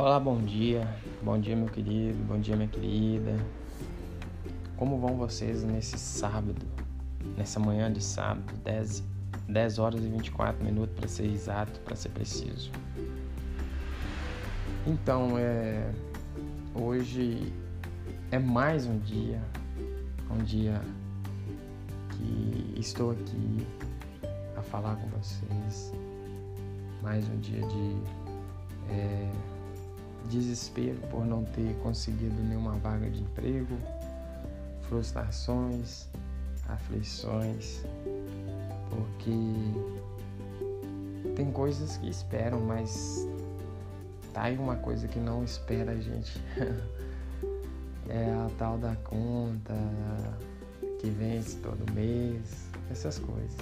Olá, bom dia. Bom dia, meu querido. Bom dia, minha querida. Como vão vocês nesse sábado? Nessa manhã de sábado, 10, 10 horas e 24 minutos para ser exato, para ser preciso. Então, é hoje é mais um dia, um dia que estou aqui a falar com vocês. Mais um dia de é, desespero por não ter conseguido nenhuma vaga de emprego, frustrações, aflições, porque tem coisas que esperam, mas tá aí uma coisa que não espera a gente. é a tal da conta que vence todo mês, essas coisas.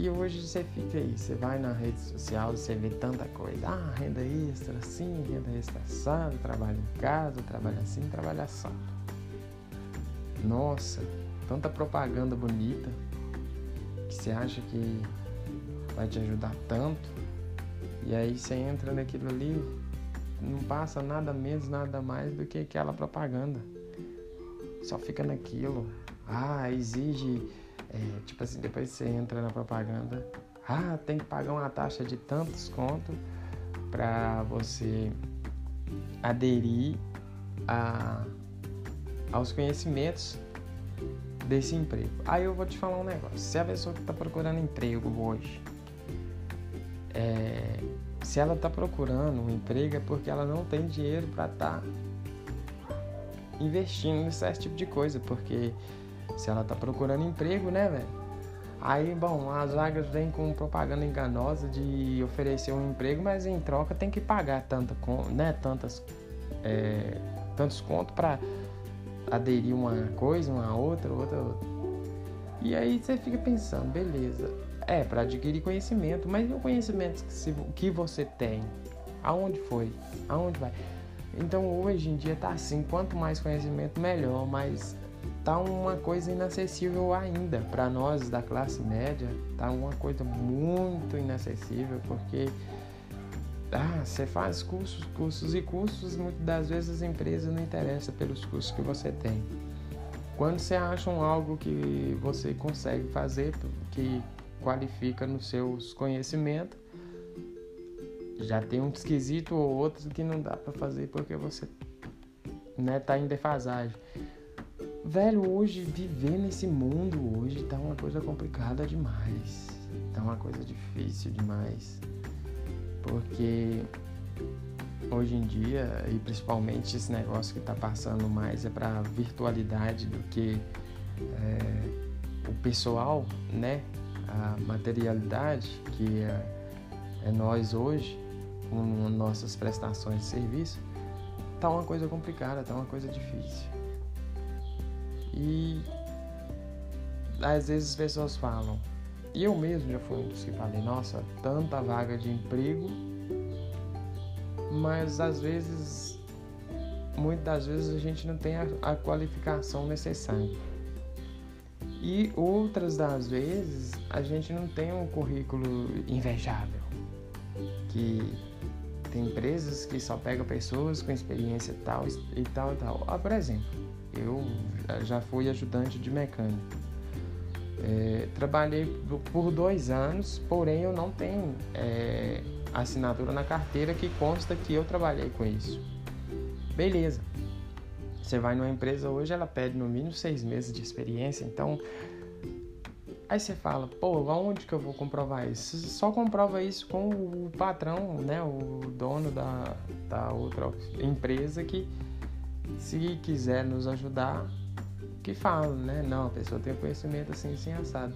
E hoje você fica aí, você vai na rede social, você vê tanta coisa. Ah, renda extra assim, renda extra assado, trabalho em casa, trabalho assim, trabalho assado. Nossa, tanta propaganda bonita que você acha que vai te ajudar tanto. E aí você entra naquilo ali, não passa nada menos, nada mais do que aquela propaganda. Só fica naquilo. Ah, exige é, tipo assim, depois você entra na propaganda, ah, tem que pagar uma taxa de tantos conto para você aderir a, aos conhecimentos desse emprego. Aí eu vou te falar um negócio. Se a pessoa que está procurando emprego hoje, é, se ela está procurando um emprego é porque ela não tem dinheiro para estar tá investindo nesse tipo de coisa, porque se ela tá procurando emprego, né, velho? Aí, bom, as vagas vêm com propaganda enganosa de oferecer um emprego, mas em troca tem que pagar tanta, né, tantas, é, tantos contos para aderir uma coisa, uma outra, outra, outra. E aí você fica pensando, beleza, é para adquirir conhecimento, mas e o conhecimento que você tem? Aonde foi? Aonde vai? Então hoje em dia tá assim, quanto mais conhecimento melhor, mas tá uma coisa inacessível ainda para nós da classe média, tá uma coisa muito inacessível porque ah, você faz cursos, cursos e cursos, muitas das vezes as empresas não interessam pelos cursos que você tem. Quando você acha algo que você consegue fazer, que qualifica nos seus conhecimentos, já tem um esquisito ou outro que não dá para fazer porque você né, tá em defasagem. Velho, hoje viver nesse mundo hoje tá uma coisa complicada demais. Tá uma coisa difícil demais. Porque hoje em dia, e principalmente esse negócio que tá passando mais é para virtualidade do que é, o pessoal, né? A materialidade que é, é nós hoje, com nossas prestações de serviço, tá uma coisa complicada, tá uma coisa difícil. E às vezes as pessoas falam, e eu mesmo já fui um dos que falei, nossa, tanta vaga de emprego, mas às vezes, muitas vezes a gente não tem a, a qualificação necessária. E outras das vezes a gente não tem um currículo invejável, que tem empresas que só pegam pessoas com experiência tal e tal e tal. Ah, por exemplo, eu já fui ajudante de mecânico. É, trabalhei por dois anos, porém eu não tenho é, assinatura na carteira que consta que eu trabalhei com isso. Beleza. Você vai numa empresa hoje, ela pede no mínimo seis meses de experiência, então. Aí você fala, pô, aonde que eu vou comprovar isso? Você só comprova isso com o patrão, né? O dono da, da outra empresa que se quiser nos ajudar, que fala, né? Não, a pessoa tem conhecimento assim, assim, assado.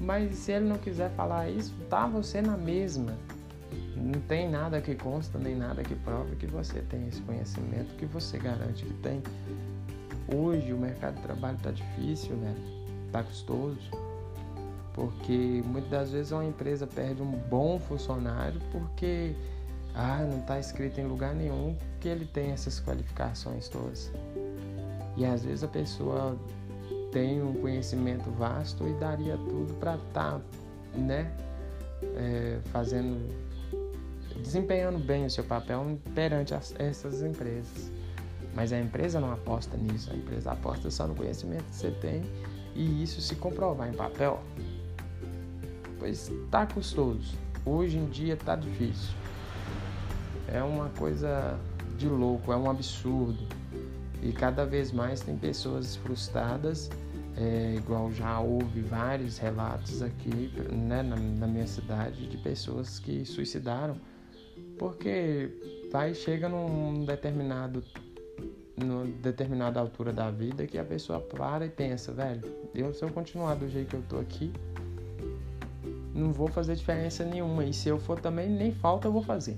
Mas se ele não quiser falar isso, tá você na mesma. Não tem nada que consta, nem nada que prove que você tem esse conhecimento, que você garante que tem. Hoje o mercado de trabalho tá difícil, né? Tá custoso. Porque muitas das vezes uma empresa perde um bom funcionário porque ah, não está escrito em lugar nenhum que ele tem essas qualificações todas. E às vezes a pessoa tem um conhecimento vasto e daria tudo para estar, tá, né, é, fazendo desempenhando bem o seu papel perante as, essas empresas. Mas a empresa não aposta nisso, a empresa aposta só no conhecimento que você tem e isso se comprovar em papel, pois tá custoso. Hoje em dia tá difícil. É uma coisa de louco, é um absurdo. E cada vez mais tem pessoas frustradas, é, igual já houve vários relatos aqui né, na, na minha cidade de pessoas que suicidaram porque vai chega num determinado numa determinada altura da vida que a pessoa para e pensa, velho, eu se eu continuar do jeito que eu tô aqui, não vou fazer diferença nenhuma. E se eu for também, nem falta eu vou fazer.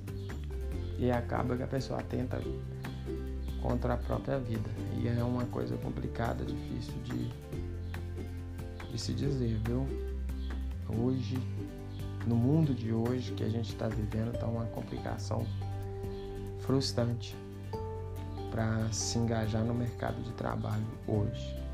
E acaba que a pessoa tenta contra a própria vida. E é uma coisa complicada, difícil de, de se dizer, viu? Hoje, no mundo de hoje que a gente está vivendo, está uma complicação frustrante para se engajar no mercado de trabalho hoje.